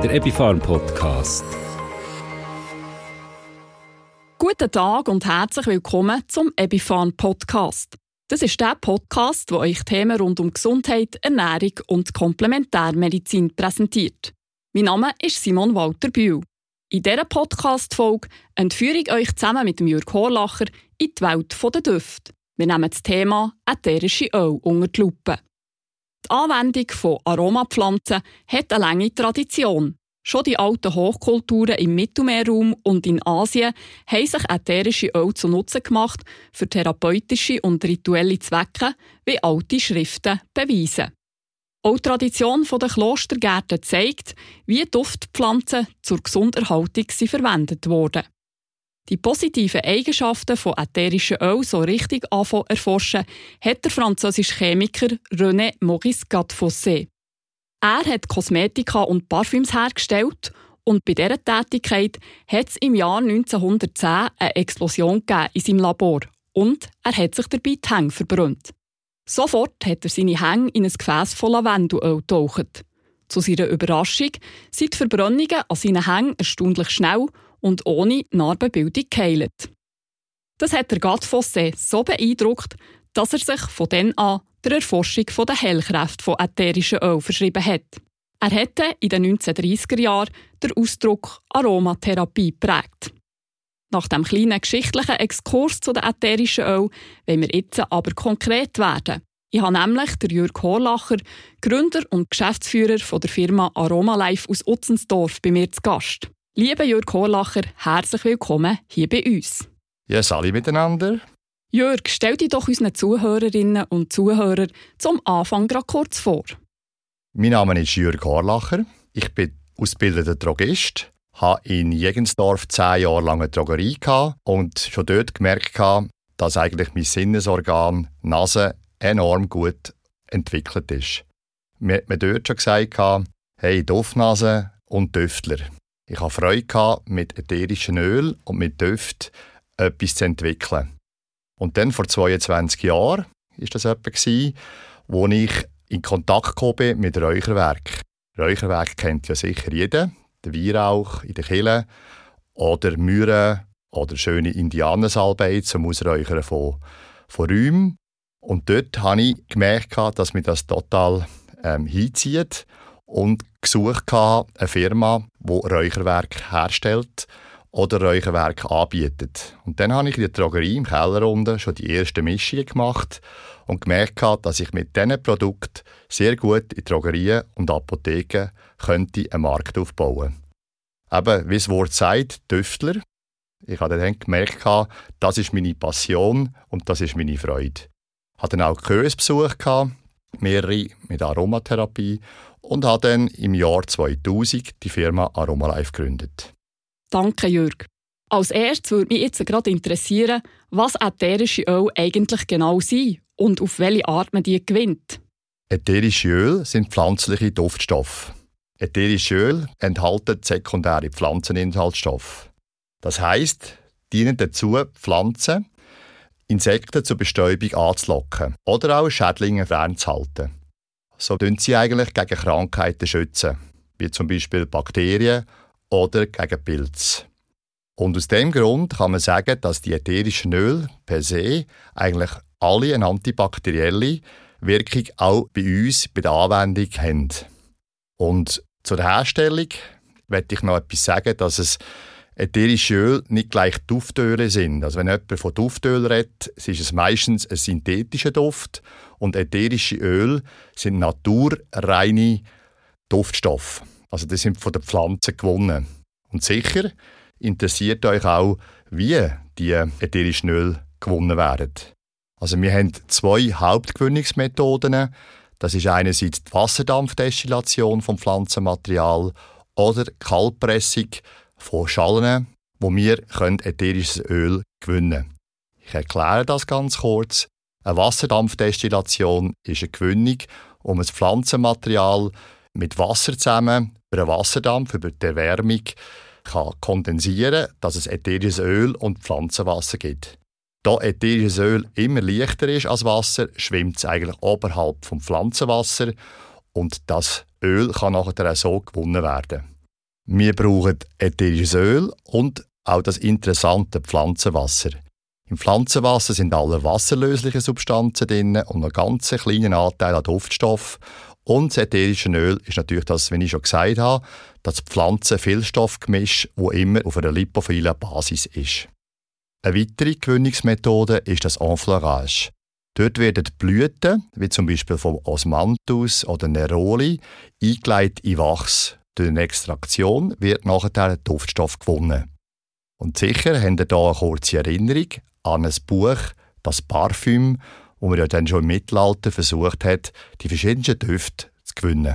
der Epifarm Podcast. Guten Tag und herzlich willkommen zum Epifarm Podcast. Das ist der Podcast, wo euch Themen rund um Gesundheit, Ernährung und Komplementärmedizin präsentiert. Mein Name ist Simon Walter Bühl. In dieser Podcast-Folge entführe ich euch zusammen mit Jürg Horlacher in die Welt der Düfte. Wir nehmen das Thema ätherische Öl unter die Lupe. Die Anwendung von Aromapflanzen hat eine lange Tradition. Schon die alten Hochkulturen im Mittelmeerraum und in Asien haben sich ätherische Öl zu Nutzen gemacht für therapeutische und rituelle Zwecke, wie alte Schriften beweisen. Auch die Tradition der Klostergärten zeigt, wie Duftpflanzen zur Gesunderhaltung verwendet wurden. Die positiven Eigenschaften von ätherischen Öl so richtig anfangen erforschen, hat der französische Chemiker René Maurice Gattefossé. Er hat Kosmetika und Parfüms hergestellt und bei dieser Tätigkeit hat es im Jahr 1910 eine Explosion in seinem Labor und er hat sich dabei die Hänge verbrannt. Sofort hat er seine Hänge in ein Gefäß voll Lavendelöl getaucht. Zu seiner Überraschung sind die Verbrennungen an seinen Hängen erstaunlich schnell und ohne Narbenbildung geheilt. Das hat der Gatfossé so beeindruckt, dass er sich von dann an der Erforschung der Heilkräfte von ätherischen Öl verschrieben hat. Er hätte in den 1930er Jahren den Ausdruck Aromatherapie prägt. Nach dem kleinen geschichtlichen Exkurs zu den ätherischen Öl wollen wir jetzt aber konkret werden. Ich habe nämlich den Jürg Horlacher, Gründer und Geschäftsführer von der Firma Aromalife aus Utzensdorf, bei mir zu Gast. Lieber Jürg Horlacher, herzlich willkommen hier bei uns. Ja, alle miteinander. Jürg, stell dich doch unseren Zuhörerinnen und Zuhörern zum Anfang gerade kurz vor. Mein Name ist Jürg Horlacher. Ich bin ausgebildeter Drogist, habe in Jegensdorf zehn Jahre lang eine Drogerie gehabt und schon dort gemerkt, dass eigentlich mein Sinnesorgan Nase enorm gut entwickelt ist. Mir hat man dort schon gesagt, hey, Duftnase und Düftler. Ich hatte Freude, mit ätherischen Öl und mit Düft etwas zu entwickeln. Und dann vor 22 Jahren war das etwa, wo ich in Kontakt kam mit Räucherwerk. Räucherwerk kennt ja sicher jeder. Der Weihrauch in der Kille oder Mühre oder schöne Indianersalbei zum Ausräuchern von, von Räumen. Und dort habe ich gemerkt, dass mir das total ähm, hinzieht und gesucht eine Firma, die Räucherwerk herstellt oder Räucherwerk anbietet. Und dann habe ich in der Drogerie im Keller unten schon die ersten Mischungen gemacht und gemerkt, dass ich mit diesen Produkten sehr gut in Drogerien und Apotheken könnte einen Markt aufbauen Eben, wie das Wort sagt, Düftler. Ich habe dann gemerkt, das ist meine Passion und das ist meine Freude. Ich hatte dann auch Kurse besucht, mehrere mit Aromatherapie und habe dann im Jahr 2000 die Firma Aromalife gegründet. Danke, Jürg. Als erstes würde mich jetzt gerade interessieren, was ätherische Öl eigentlich genau sind und auf welche Art man die gewinnt. Ätherische Öle sind pflanzliche Duftstoffe. Ätherische Öle enthalten sekundäre Pflanzeninhaltsstoffe. Das heißt, dienen dazu, Pflanzen, Insekten zur Bestäubung anzulocken oder auch Schädlinge fernzuhalten so schützen sie eigentlich gegen Krankheiten schützen, wie zum Beispiel Bakterien oder gegen Pilze. Und aus dem Grund kann man sagen, dass die ätherischen Öle per se eigentlich alle eine antibakterielle Wirkung auch bei uns bei der Anwendung haben. Und zur Herstellung möchte ich noch etwas sagen, dass es ätherische Öle nicht gleich Duftöle sind. Also wenn jemand von Duftöl redet, ist es meistens ein synthetischer Duft und ätherische Öle sind naturreine Duftstoffe. Also die sind von den Pflanzen gewonnen. Und sicher interessiert euch auch, wie die ätherischen Öle gewonnen werden. Also wir haben zwei Hauptgewinnungsmethoden. Das ist einerseits die Wasserdampfdestillation vom Pflanzenmaterial oder Kaltpressung von Schalen, wo wir ätherisches Öl gewinnen können. Ich erkläre das ganz kurz. Eine Wasserdampfdestillation ist eine Gewinnung, um ein Pflanzenmaterial mit Wasser zusammen über einen Wasserdampf, über die Erwärmung kann kondensieren, dass es ätherisches Öl und Pflanzenwasser gibt. Da ätherisches Öl immer leichter ist als Wasser, schwimmt es eigentlich oberhalb vom Pflanzenwasser und das Öl kann nachher so gewonnen werden. Wir brauchen ätherisches Öl und auch das interessante Pflanzenwasser. Im Pflanzenwasser sind alle wasserlöslichen Substanzen drin und einen ganz kleinen Anteil an Duftstoff. Und das ätherische Öl ist natürlich das, wie ich schon gesagt habe, das Pflanzen-Vielstoffgemisch, das immer auf einer lipophilen Basis ist. Eine weitere Gewinnungsmethode ist das Enfleurage. Dort werden die Blüten, wie zum Beispiel vom Osmanthus oder Neroli, eingeleitet in Wachs. Durch eine Extraktion wird nachher der Duftstoff gewonnen. Und sicher habt ihr hier eine kurze Erinnerung an ein Buch, das Parfüm, wo man ja dann schon im Mittelalter versucht hat, die verschiedenen Düfte zu gewinnen.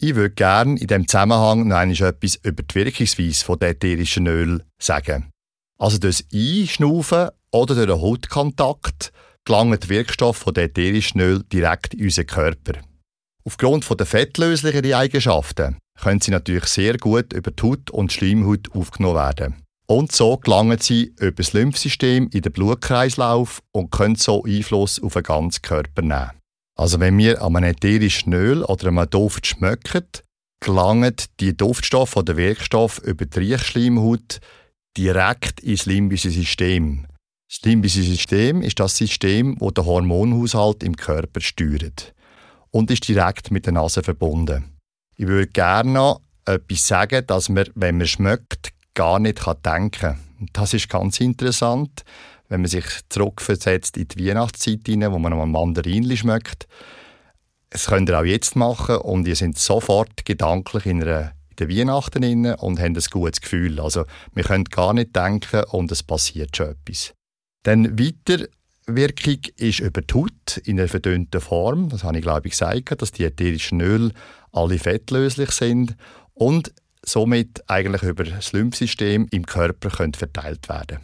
Ich würde gerne in diesem Zusammenhang noch etwas über die Wirkungsweise von ätherischen Öl sagen. Also durch Einschnaufen oder durch den Hautkontakt gelangen die Wirkstoffe von ätherischen Öl direkt in unseren Körper. Aufgrund der fettlöslichen Eigenschaften können sie natürlich sehr gut über die Haut und Schleimhaut aufgenommen werden. Und so gelangen sie über das Lymphsystem in den Blutkreislauf und können so Einfluss auf den ganzen Körper nehmen. Also wenn wir an einem ätherischen Öl oder einem Duft schmecken, gelangen die Duftstoffe oder Wirkstoffe über die Riechschleimhaut direkt ins limbische System. Das limbische System ist das System, das den Hormonhaushalt im Körper steuert und ist direkt mit der Nase verbunden. Ich würde gerne noch etwas sagen, dass man, wenn man schmeckt, gar nicht denken kann. Das ist ganz interessant, wenn man sich zurückversetzt in die Weihnachtszeit hinein, wo man noch ein Mandarinli schmeckt. Das könnt ihr auch jetzt machen und ihr seid sofort gedanklich in, einer, in der Weihnachten inne und habt ein gutes Gefühl. Also wir können gar nicht denken und es passiert schon etwas. Dann weiter Wirkung ist über die Haut in einer verdünnten Form. Das habe ich, glaube ich, gesagt, dass die ätherischen Öle alle fettlöslich sind und somit eigentlich über das Lymphsystem im Körper können verteilt werden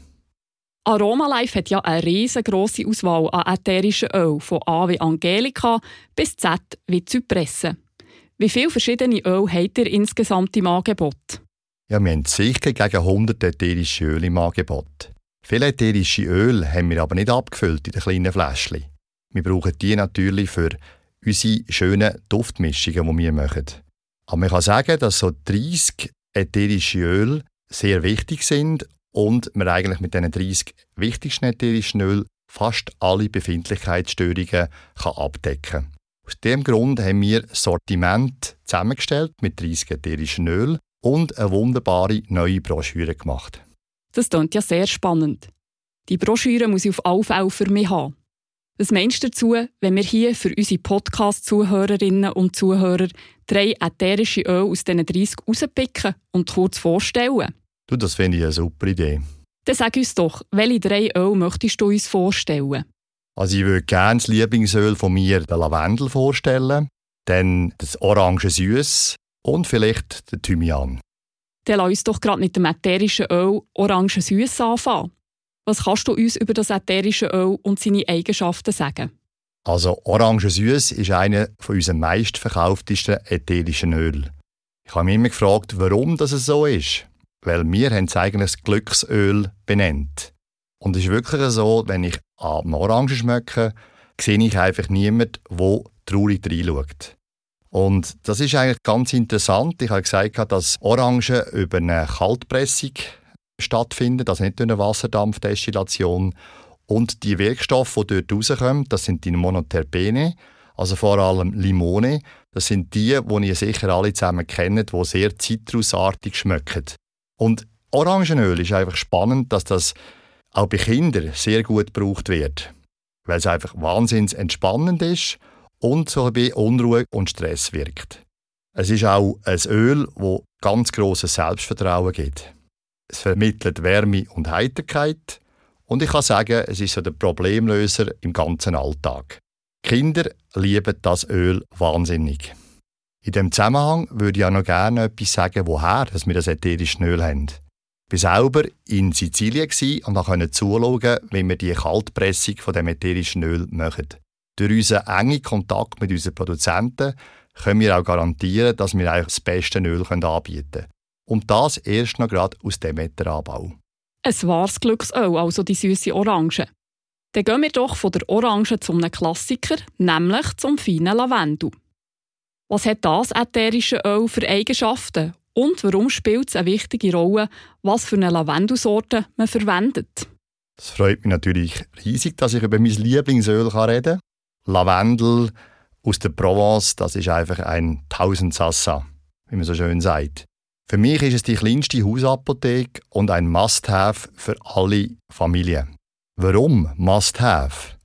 Aroma Life hat ja eine riesengroße Auswahl an ätherischen Öl, von A wie Angelika bis Z wie Zypresse. Wie viele verschiedene Öle habt ihr insgesamt im Angebot? Ja, wir haben sicher gegen 100 ätherische Öle im Angebot. Viele ätherische Öle haben wir aber nicht abgefüllt in den kleinen Fläschchen. Wir brauchen die natürlich für unsere schönen Duftmischungen, die wir machen. Aber man kann sagen, dass so 30 ätherische Öle sehr wichtig sind und man eigentlich mit diesen 30 wichtigsten ätherischen Ölen fast alle Befindlichkeitsstörungen kann abdecken kann. Aus diesem Grund haben wir Sortiment zusammengestellt mit 30 ätherischen Ölen und eine wunderbare neue Broschüre gemacht. Das klingt ja sehr spannend. Die Broschüre muss ich auf alle Fälle für mich haben. Was meinst du dazu, wenn wir hier für unsere Podcast-Zuhörerinnen und Zuhörer drei ätherische Öle aus diesen 30 rauspicken und kurz vorstellen? Du, das finde ich eine super Idee. Dann sag uns doch, welche drei Öle möchtest du uns vorstellen? Also ich würde gerne das Lieblingsöl von mir, den Lavendel, vorstellen, dann das Orange Süß und vielleicht den Thymian. Dann lass uns doch gerade mit dem ätherischen Öl Orange Süß anfangen. Was kannst du uns über das ätherische Öl und seine Eigenschaften sagen? Also Orange Süß ist einer von unseren meistverkauftesten ätherischen Öl. Ich habe mich immer gefragt, warum das so ist. Weil wir haben es eigentlich Glücksöl benannt. Und es ist wirklich so, wenn ich an Orange schmecke, sehe ich einfach niemanden, der traurig reinschaut. Und das ist eigentlich ganz interessant. Ich habe gesagt, dass Orange über eine Kaltpressung stattfindet, also nicht durch eine Wasserdampfdestillation. Und die Wirkstoffe, die dort rauskommen, das sind die Monoterpene, also vor allem Limone. Das sind die, die ihr sicher alle zusammen kennt, die sehr zitrusartig schmecken. Und Orangenöl ist einfach spannend, dass das auch bei Kindern sehr gut gebraucht wird, weil es einfach wahnsinnig entspannend ist und so bei Unruhe und Stress wirkt. Es ist auch ein Öl, das ganz grosses Selbstvertrauen gibt. Es vermittelt Wärme und Heiterkeit. Und ich kann sagen, es ist so der Problemlöser im ganzen Alltag. Kinder lieben das Öl wahnsinnig. In dem Zusammenhang würde ich auch noch gerne etwas sagen, woher dass wir das ätherische Öl haben. Ich war selber in Sizilien und konnte zuschauen, wie wir die Kaltpressung von dem ätherischen Öl machen. Durch unseren engen Kontakt mit unseren Produzenten können wir auch garantieren, dass wir eigentlich das beste Öl anbieten können. Und das erst noch gerade aus Demeteranbau. Ein wahres Glücksöl, also die süße Orange. Dann gehen wir doch von der Orange zum einem Klassiker, nämlich zum feinen Lavendel. Was hat das ätherische Öl für Eigenschaften Und warum spielt es eine wichtige Rolle, was für eine Lavendelsorte man verwendet? Es freut mich natürlich riesig, dass ich über mein Lieblingsöl reden kann. Lavendel aus der Provence, das ist einfach ein Tausendsassa, wie man so schön sagt. Für mich ist es die kleinste Hausapotheke und ein Must-Have für alle Familien. Warum Must-Have?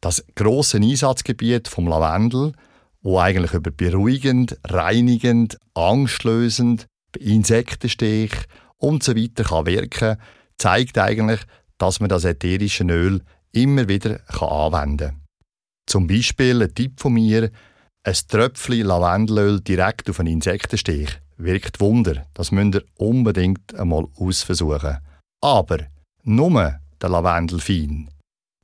Das große Einsatzgebiet vom Lavendel, wo eigentlich über beruhigend, reinigend, angstlösend, Insektenstich und so weiter kann wirken, zeigt eigentlich, dass man das ätherische Öl immer wieder anwenden kann. Zum Beispiel ein Tipp von mir, ein Tröpfchen Lavendelöl direkt auf einen Insektenstich wirkt Wunder. Das müsst ihr unbedingt einmal ausversuchen. Aber nur der Lavendel fein.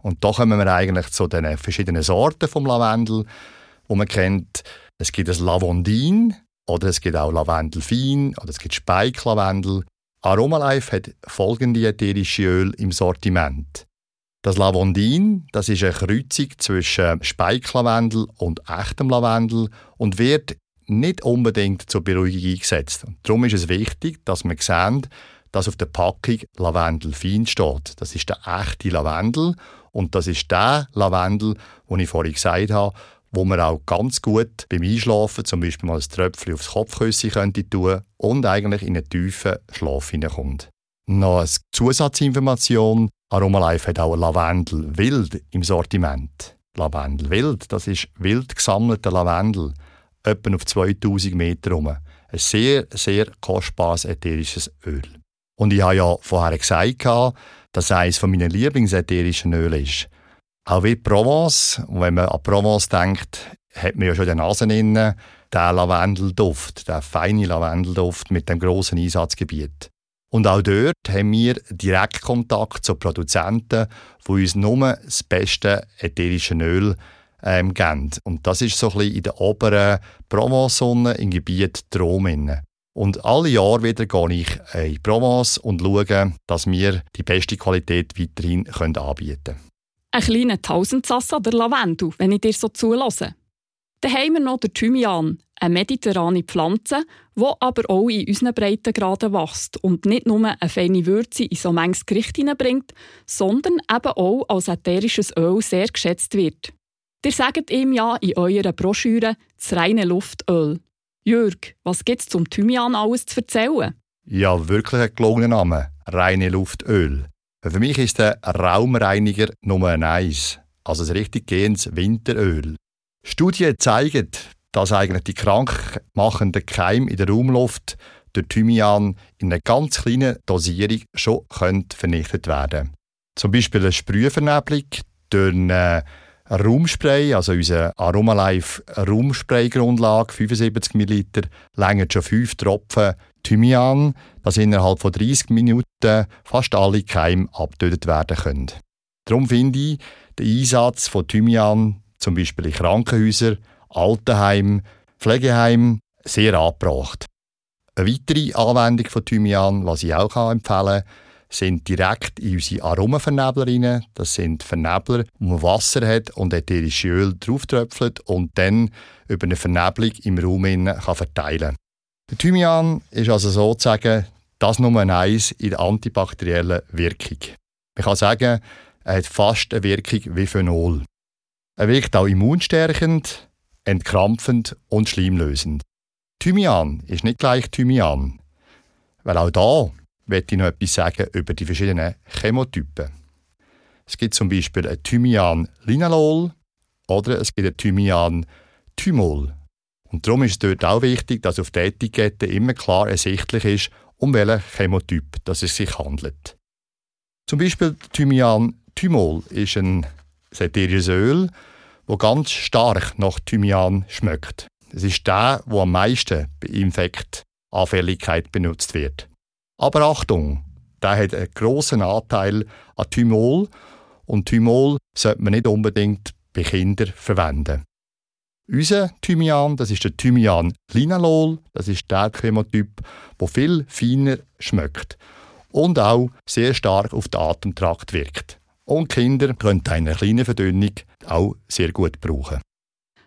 Und da kommen wir eigentlich zu den verschiedenen Sorten vom Lavendel, wo man kennt. Es gibt das Lavondin oder es gibt auch Lavendel fein oder es gibt Speiklavendel. Aromalife hat folgende ätherische Öl im Sortiment. Das Lavondin, das ist eine Kreuzung zwischen Speiklavendel und echtem Lavendel und wird nicht unbedingt zur Beruhigung eingesetzt. Darum ist es wichtig, dass wir sehen, dass auf der Packung Lavendel fein steht. Das ist der echte Lavendel und das ist der Lavendel, den ich vorhin gesagt habe, wo man auch ganz gut beim Einschlafen zum Beispiel mal ein Tröpfchen aufs Kopfkissen könnte tun und eigentlich in einen tiefen Schlaf hineinkommt. Noch eine Zusatzinformation. Aromalife hat auch Lavendel wild im Sortiment. Lavendel wild, das ist wild gesammelter Lavendel, etwa auf 2000 Meter herum. Ein sehr, sehr kostbares ätherisches Öl. Und ich habe ja vorher gesagt, dass eines von meinen Lieblingsätherischen Öle ist. Auch wie Provence. Und wenn man an Provence denkt, hat man ja schon in der Nase innen den Lavendelduft, den feinen Lavendelduft mit dem grossen Einsatzgebiet. Und auch dort haben wir Direktkontakt zu Produzenten, die uns nur das beste ätherische Öl ähm, geben. Und das ist so ein bisschen in der oberen Provence-Sonne im Gebiet Trom. Und alle Jahre wieder gehe ich in Provence und schaue, dass wir die beste Qualität weiterhin anbieten können. Ein kleiner Tausendsassa der Lavendel, wenn ich dir so zulasse. Dann haben wir noch den Thymian, eine mediterrane Pflanze, die aber auch in unseren Breitengraden wächst und nicht nur eine feine Würze in so manches Gericht hineinbringt, sondern eben auch als ätherisches Öl sehr geschätzt wird. Ihr sagt ihm ja in eurer Broschüre das reine Luftöl. Jürg, was gibt es zum Thymian alles zu erzählen? Ja, wirklich ein gelungener Name. Reine Luftöl. Für mich ist der Raumreiniger Nummer eins, also ein richtig gehendes Winteröl. Studien zeigen, dass eigentlich die krankmachenden Keime in der Raumluft durch Thymian in einer ganz kleinen Dosierung schon vernichtet werden Zum Beispiel eine Sprühvernebelung durch eine Raumspray, also unsere Aromalife Raumspray-Grundlage, 75 ml, länger schon 5 Tropfen Thymian, dass innerhalb von 30 Minuten fast alle Keime abgetötet werden können. Darum finde ich den Einsatz von Thymian, zum Beispiel in Krankenhäusern, Altenheimen, Pflegeheimen, sehr angebracht. Eine weitere Anwendung von Thymian, was ich auch empfehlen kann, sind direkt in unsere Aromavernebler rein. Das sind Vernebler, wo man Wasser hat und ätherische Öl drauftröpfelt und dann über eine Vernebelung im Raum kann verteilen Der Thymian ist also sozusagen das Nummer eins in der antibakteriellen Wirkung. Man kann sagen, er hat fast eine Wirkung wie Phenol. Er wirkt auch immunstärkend, entkrampfend und schleimlösend. Thymian ist nicht gleich Thymian, weil auch da möchte ich noch etwas sagen über die verschiedenen Chemotypen. Es gibt zum Beispiel ein Thymian-Linalol oder es gibt ein Thymian-Thymol. Und darum ist es dort auch wichtig, dass auf der Etikette immer klar ersichtlich ist, um welchen Chemotyp es sich handelt. Zum Beispiel Thymian-Thymol ist ein ätherisches Öl, das ganz stark nach Thymian schmeckt. Es ist der, wo am meisten bei Infektanfälligkeit benutzt wird. Aber Achtung, der hat einen grossen Anteil an Thymol und Thymol sollte man nicht unbedingt bei Kindern verwenden. Unser Thymian, das ist der Thymian Linalol, das ist der Chemotyp, der viel feiner schmeckt und auch sehr stark auf den Atemtrakt wirkt. Und Kinder können eine kleine Verdünnung auch sehr gut brauchen.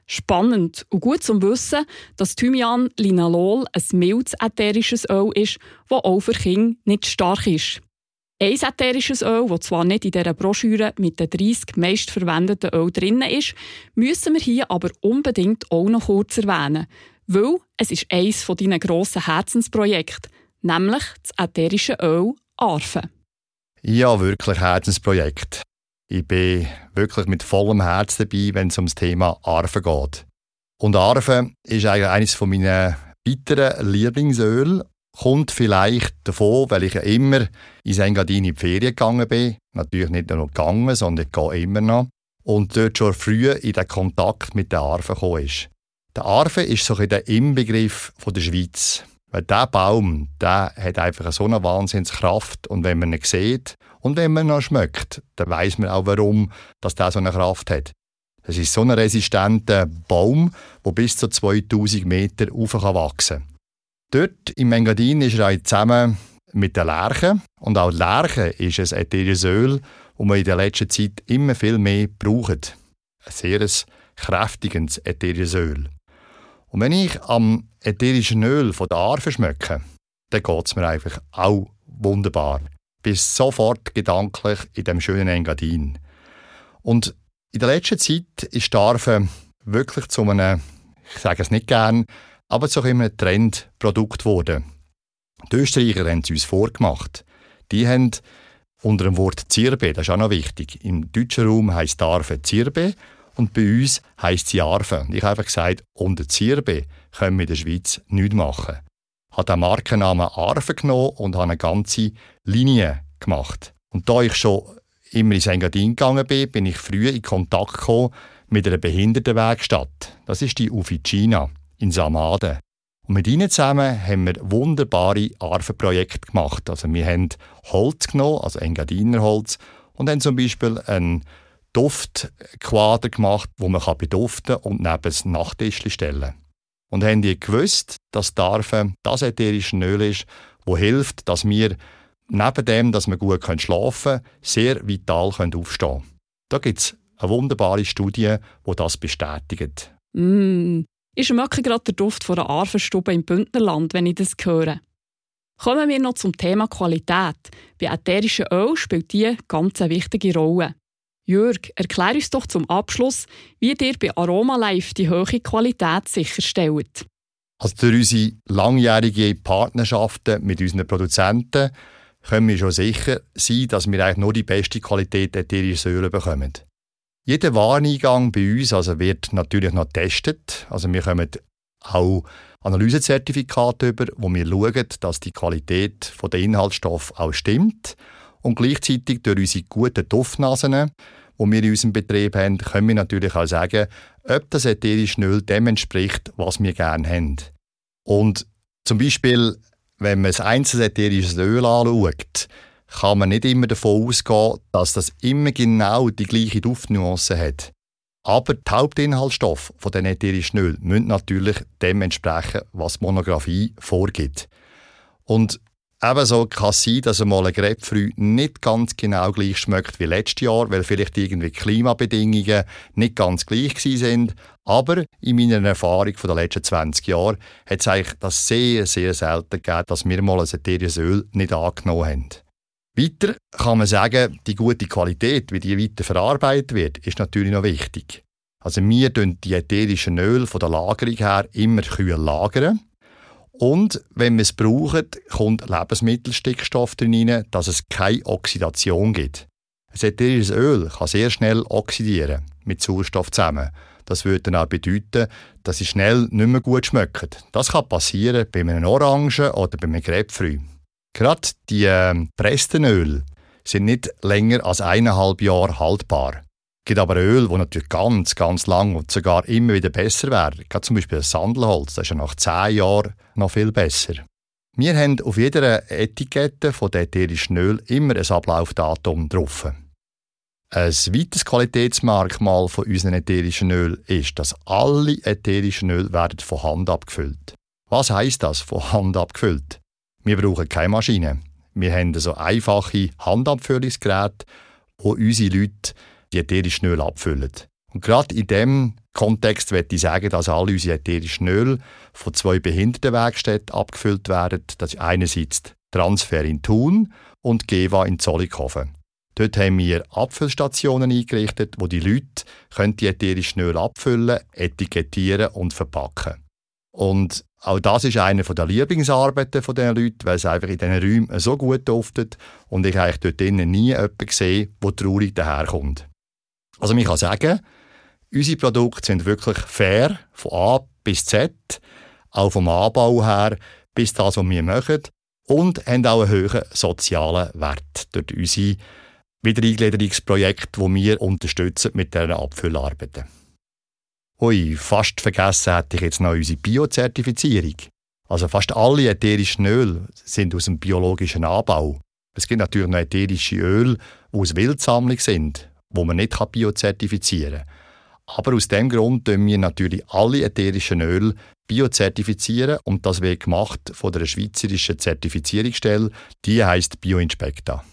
Spannend und gut zum Wissen, dass Thymian Linalol ein mildes ätherisches Öl ist, das auch für Kinder nicht stark ist. Ein ätherisches Öl, das zwar nicht in dieser Broschüre mit den 30 meistverwendeten Öl drin ist, müssen wir hier aber unbedingt auch noch kurz erwähnen, weil es ist eines von deinen grossen Herzensprojekten, nämlich das ätherische Öl Arfe. Ja, wirklich Herzensprojekt. Ich bin wirklich mit vollem Herz dabei, wenn es um das Thema Arfe geht. Und Arfe ist eigentlich eines meiner weiteren Lieblingsöl kommt vielleicht davon, weil ich ja immer in Engadin in die Ferien gegangen bin. Natürlich nicht nur gegangen, sondern ich gehe immer noch. Und dort schon früh in den Kontakt mit der Arve gekommen ist. Der Arve ist so ein der Inbegriff von der Schweiz. Weil dieser Baum, der hat einfach so eine Wahnsinnskraft. Und wenn man ihn sieht und wenn man ihn schmeckt, dann weiß man auch, warum dass der so eine Kraft hat. Das ist so ein resistenter Baum, der bis zu 2000 Meter wachsen kann. Dort im Engadin ist er zusammen mit der Lerche. Und auch die Lerche ist ein ätherisches Öl, das man in der letzten Zeit immer viel mehr braucht. Ein sehr kräftiges ätherisches Öl. Und wenn ich am ätherischen Öl von der Arve schmecke, dann geht es mir einfach auch wunderbar. Bis sofort gedanklich in dem schönen Engadin. Und in der letzten Zeit ist die Arve wirklich zu einem, ich sage es nicht gern, aber zu einem Trendprodukt geworden. Die Österreicher haben es uns vorgemacht. Die haben unter dem Wort Zirbe, das ist auch noch wichtig. Im deutschen Raum heisst Arve Zirbe und bei uns heisst sie Arve. ich habe einfach gesagt, unter Zirbe können wir in der Schweiz nichts machen. Ich habe den Markennamen Arve genommen und habe eine ganze Linie gemacht. Und da ich schon immer ins Engadin gegangen bin, bin ich früh in Kontakt gekommen mit einer Behindertenwerkstatt. Das ist die Uficina in Samaden. Und mit ihnen zusammen haben wir wunderbare Arvenprojekte gemacht. Also wir haben Holz genommen, also Engadinerholz, und haben zum Beispiel ein Duftquader gemacht, wo man beduften kann und neben das Nachttischchen stellen Und haben die gewusst, dass Arve das ätherische Öl ist, wo hilft, dass wir neben dem, dass wir gut schlafen können, sehr vital aufstehen können. Da gibt es eine wunderbare Studie, die das bestätigt. Mm, ich schmecke gerade den Duft von einer Arvenstube im Bündnerland, wenn ich das höre. Kommen wir noch zum Thema Qualität. Bei ätherischen Öl spielt die ganz eine wichtige Rolle. Jörg, erklär uns doch zum Abschluss, wie ihr bei Aroma Life die hohe Qualität sicherstellt. Also durch unsere langjährige Partnerschaften mit unseren Produzenten können wir schon sicher sein, dass wir eigentlich nur die beste Qualität ätherischer Öle bekommen. Jeder Wareneingang bei uns also wird natürlich noch getestet. Also wir kommen auch Analysezertifikate über, wo wir schauen, dass die Qualität der Inhaltsstoffe auch stimmt. Und gleichzeitig durch unsere guten Duftnasen, die wir in unserem Betrieb haben, können wir natürlich auch sagen, ob das ätherische Öl dem entspricht, was wir gerne haben. Und zum Beispiel, wenn man ein einzelnes ätherisches Öl anschaut, kann man nicht immer davon ausgehen, dass das immer genau die gleiche Duftnuance hat. Aber die Hauptinhaltsstoffe von den ätherischen Öl müssen natürlich dem entsprechen, was Monographie vorgibt. Und ebenso kann es sein, dass einmal ein Grapefruit nicht ganz genau gleich schmeckt wie letztes Jahr, weil vielleicht irgendwie Klimabedingungen nicht ganz gleich sind. Aber in meiner Erfahrung von den letzten 20 Jahren hat es eigentlich das sehr, sehr selten gegeben, dass wir mal ein ätherisches Öl nicht angenommen haben. Weiter kann man sagen, die gute Qualität, wie die weiter verarbeitet wird, ist natürlich noch wichtig. Also wir tun die ätherischen Öl von der Lagerung her immer kühl lagern. Und wenn wir es brauchen, kommt Lebensmittelstickstoff drin dass es keine Oxidation gibt. Ein ätherisches Öl kann sehr schnell oxidieren, mit Sauerstoff zusammen. Das würde dann auch bedeuten, dass es schnell nicht mehr gut schmeckt. Das kann passieren bei einem Orangen oder bei einem Grapefruit. Gerade die äh, pressten Öl sind nicht länger als eineinhalb Jahre haltbar. Gibt aber Öl, die natürlich ganz, ganz lang und sogar immer wieder besser werden. Gerade zum Beispiel das Sandelholz, das ist ja nach zehn Jahren noch viel besser. Wir haben auf jeder Etikette von den ätherischen Öl immer ein Ablaufdatum drauf. Ein weiteres Qualitätsmerkmal von unseren ätherischen Öl ist, dass alle ätherischen Öl werden von Hand abgefüllt. Was heißt das, von Hand abgefüllt? Wir brauchen keine Maschine. Wir haben so einfache Handabfüllungsgeräte, wo unsere Leute die ätherischen Öl abfüllen. Und gerade in dem Kontext möchte ich sagen, dass alle unsere ätherischen Öle von zwei Behindertenwerkstätten abgefüllt werden. Das ist einerseits Transfer in Thun und Geva in Zollikofen. Dort haben wir Abfüllstationen eingerichtet, wo die Leute die ätherischen Öle abfüllen, etikettieren und verpacken. Und auch das ist eine der Lieblingsarbeiten von diesen Leuten, weil es einfach in diesen Räumen so gut duftet und ich eigentlich dort drinnen nie jemanden gesehen, der traurig daherkommt. Also man kann sagen, unsere Produkte sind wirklich fair, von A bis Z, auch vom Anbau her bis das, was wir machen und haben auch einen hohen sozialen Wert durch unsere Wiedereingliederungsprojekte, die wir unterstützen mit diesen Abfüllarbeiten. Ui, fast vergessen hätte ich jetzt noch unsere Biozertifizierung. Also fast alle ätherischen Öle sind aus dem biologischen Anbau. Es gibt natürlich noch ätherische Öle, die aus Wildsammlung sind, wo man nicht biozertifizieren kann. Aber aus dem Grund tun wir natürlich alle ätherischen Öle biozertifizieren und das wird gemacht von der schweizerischen Zertifizierungsstelle, die heißt Bioinspecta.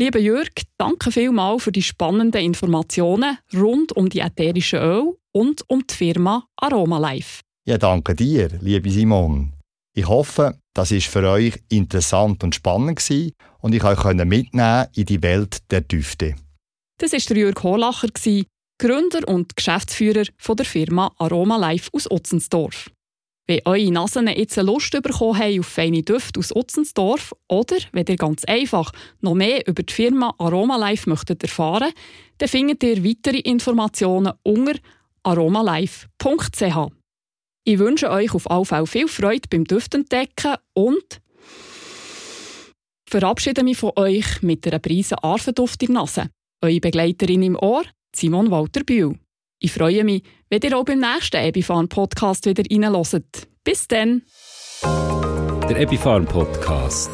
Lieber Jörg, danke vielmals für die spannenden Informationen rund um die ätherischen Öle und um die Firma Aroma Life. Ja, danke dir, liebe Simon. Ich hoffe, das ist für euch interessant und spannend gewesen und ich euch mitnehmen in die Welt der Düfte. Das ist der Jörg Holacher, Gründer und Geschäftsführer von der Firma Aroma Life aus Otzensdorf. Wenn eure Nasen jetzt Lust bekommen haben auf feine Düfte aus Utzensdorf oder wenn ihr ganz einfach noch mehr über die Firma Aroma Life möchtet erfahren, dann findet ihr weitere Informationen unter aromalife.ch. Ich wünsche euch auf alle Fälle viel Freude beim Düftentdecken und verabschiede mich von euch mit einer Prise Arfenduft in der Nase. Eure Begleiterin im Ohr, Simon Walter Bühl. Ich freue mich, wenn ihr auch beim nächsten Epifarm Podcast wieder reinhört. Bis dann! Der Epifarm Podcast.